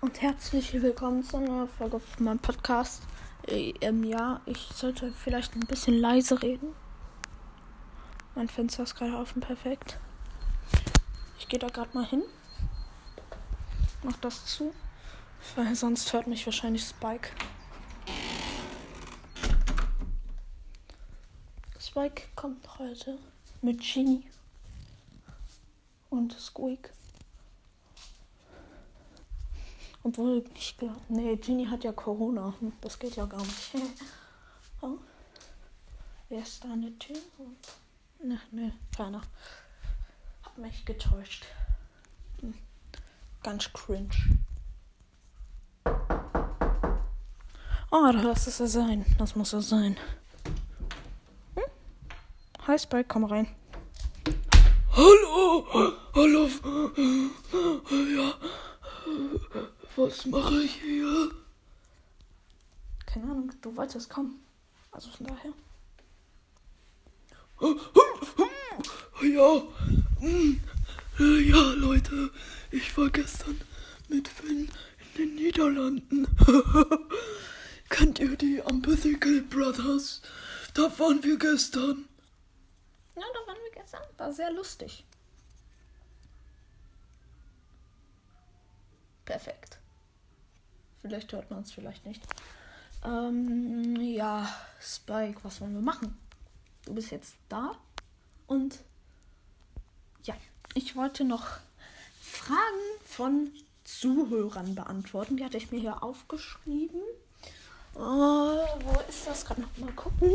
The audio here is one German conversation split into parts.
Und herzlich willkommen zu einer Folge auf meinem Podcast. Äh, ähm, ja, ich sollte vielleicht ein bisschen leise reden. Mein Fenster ist gerade offen, perfekt. Ich gehe da gerade mal hin. Mach das zu, weil sonst hört mich wahrscheinlich Spike. Spike kommt heute mit Genie und Squeak. Obwohl, ich glaube. Nee, Genie hat ja Corona. Das geht ja gar nicht. oh. Wer ist da der Tür? Ne, ne, keiner. Hat mich getäuscht. Hm. Ganz cringe. Oh, da hörst es ja sein. Das muss er sein. Hm? Hi Spike, komm rein. Hallo! Hallo! Ja. Was mache ich hier? Keine Ahnung, du wolltest kommen. Also von daher. Ja. Ja, Leute. Ich war gestern mit Finn in den Niederlanden. Kennt ihr die Amphithecal Brothers? Da waren wir gestern. Ja, da waren wir gestern. War sehr lustig. Perfekt. Vielleicht hört man es, vielleicht nicht. Ähm, ja, Spike, was wollen wir machen? Du bist jetzt da und ja, ich wollte noch Fragen von Zuhörern beantworten. Die hatte ich mir hier aufgeschrieben. Uh, wo ist das? Gerade noch mal gucken.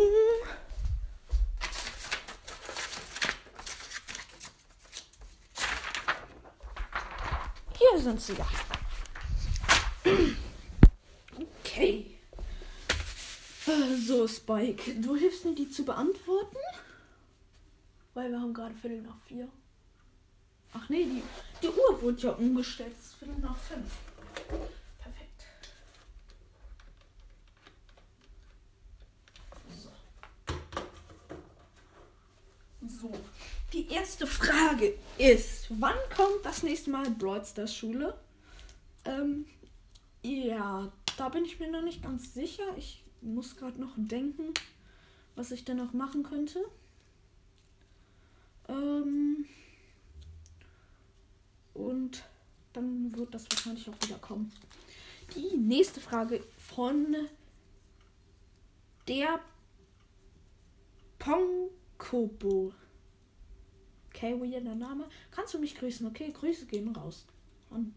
Hier sind sie ja. Okay. So, Spike, du hilfst mir, die zu beantworten? Weil wir haben gerade Viertel nach vier. Ach nee, die, die Uhr wurde ja umgestellt. Es ist Viertel nach fünf. Perfekt. So. So. Die erste Frage ist, wann kommt das nächste Mal Brawl Stars Schule? Ähm, ja, da bin ich mir noch nicht ganz sicher. Ich muss gerade noch denken, was ich denn noch machen könnte. Ähm, und dann wird das wahrscheinlich auch wieder kommen. Die nächste Frage von der Ponkobo. Okay, weirder Name. Kannst du mich grüßen? Okay, Grüße gehen raus. An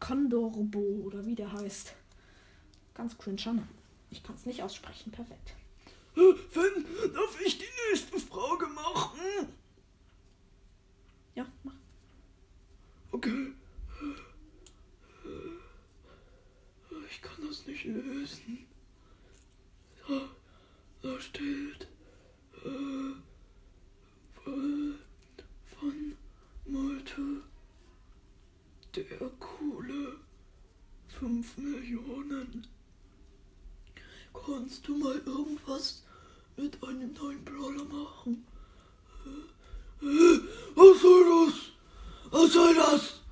Condorbo oder wie der heißt. Ganz cringe Name. Ich kann es nicht aussprechen. Perfekt. Finn, darf ich die nächste Frage machen? Ja, mach. Okay. Ich kann das nicht lösen. Da, da steht äh, von Malte der coole 5 Millionen. Kannst du mal irgendwas mit einem neuen Brawler machen? Was soll das? Was soll das?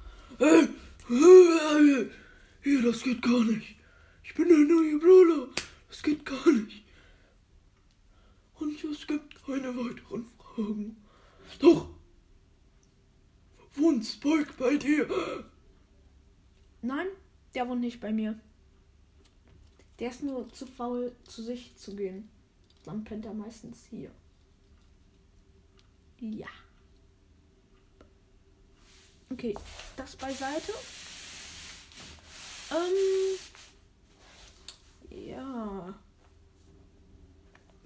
Hier, das geht gar nicht. Ich bin der neue Brawler. Das geht gar nicht. Und es gibt keine weiteren Fragen. Doch. Wohnt Spike bei dir? Nein, der wohnt nicht bei mir. Der ist nur zu faul, zu sich zu gehen. Dann pennt er meistens hier. Ja. Okay, das beiseite. Ähm. Ja.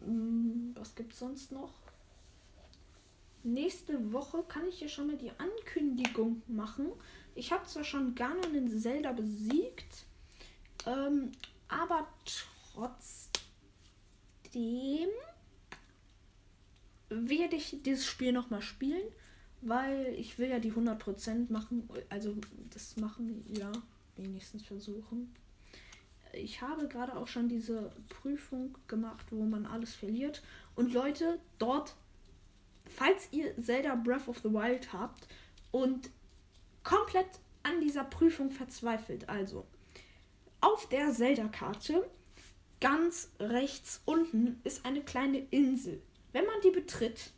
Hm, was gibt's sonst noch? Nächste Woche kann ich hier schon mal die Ankündigung machen. Ich habe zwar schon Ganon in Zelda besiegt, ähm, aber trotzdem werde ich dieses Spiel nochmal spielen, weil ich will ja die 100% machen, also das machen, ja, wenigstens versuchen. Ich habe gerade auch schon diese Prüfung gemacht, wo man alles verliert. Und Leute, dort, falls ihr Zelda Breath of the Wild habt und komplett an dieser Prüfung verzweifelt. Also, auf der Zelda-Karte, ganz rechts unten, ist eine kleine Insel. Wenn man die betritt,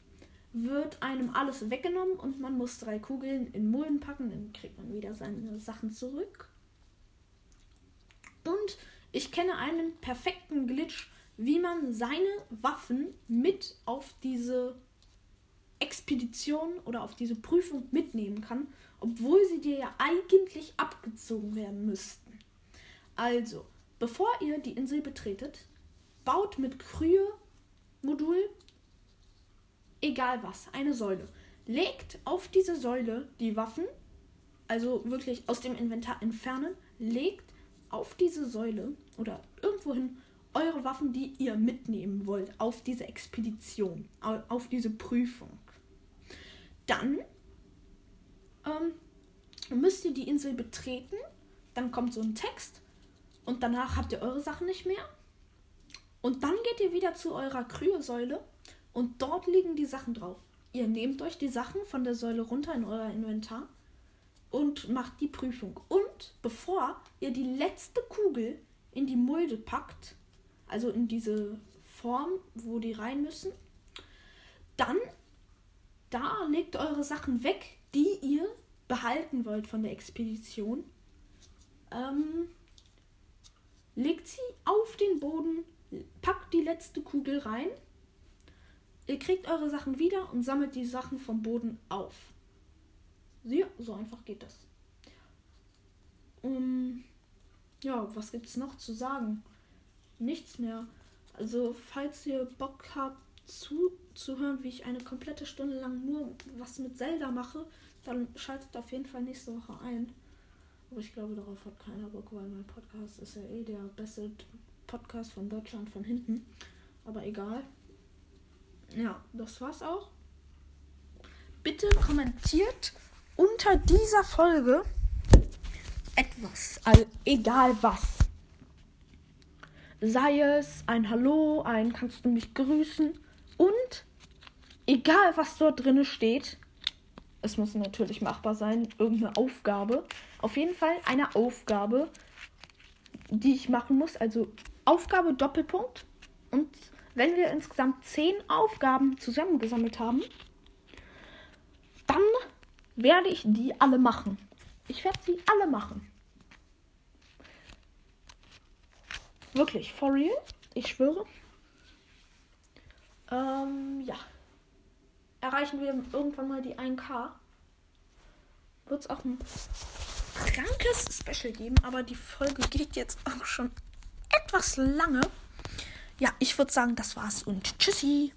wird einem alles weggenommen und man muss drei Kugeln in Mulden packen, dann kriegt man wieder seine Sachen zurück. Und ich kenne einen perfekten Glitch, wie man seine Waffen mit auf diese Expedition oder auf diese Prüfung mitnehmen kann, obwohl sie dir ja eigentlich abgezogen werden müssten. Also, bevor ihr die Insel betretet, baut mit Krühe-Modul egal was, eine Säule. Legt auf diese Säule die Waffen, also wirklich aus dem Inventar entfernen, legt auf diese Säule oder irgendwohin eure Waffen, die ihr mitnehmen wollt, auf diese Expedition, auf diese Prüfung. Dann ähm, müsst ihr die Insel betreten, dann kommt so ein Text und danach habt ihr eure Sachen nicht mehr. Und dann geht ihr wieder zu eurer Kryosäule und dort liegen die Sachen drauf. Ihr nehmt euch die Sachen von der Säule runter in euer Inventar und macht die Prüfung. Und bevor ihr die letzte Kugel in die Mulde packt, also in diese Form, wo die rein müssen, dann da legt eure Sachen weg, die ihr behalten wollt von der Expedition. Ähm, legt sie auf den Boden, packt die letzte Kugel rein Ihr kriegt eure Sachen wieder und sammelt die Sachen vom Boden auf. Ja, so einfach geht das. Um, ja, was gibt es noch zu sagen? Nichts mehr. Also, falls ihr Bock habt zuzuhören, wie ich eine komplette Stunde lang nur was mit Zelda mache, dann schaltet auf jeden Fall nächste Woche ein. Aber ich glaube, darauf hat keiner Bock, weil mein Podcast ist ja eh der beste Podcast von Deutschland von hinten. Aber egal ja, das war's auch. Bitte kommentiert unter dieser Folge etwas, also egal was. Sei es ein Hallo, ein kannst du mich grüßen und egal was dort drin steht, es muss natürlich machbar sein, irgendeine Aufgabe. Auf jeden Fall eine Aufgabe, die ich machen muss. Also Aufgabe Doppelpunkt und wenn wir insgesamt zehn Aufgaben zusammengesammelt haben, dann werde ich die alle machen. Ich werde sie alle machen. Wirklich, for real. Ich schwöre. Ähm, ja. Erreichen wir irgendwann mal die 1K. Wird es auch ein krankes Special geben, aber die Folge geht jetzt auch schon etwas lange ja, ich würde sagen, das war's und tschüssi.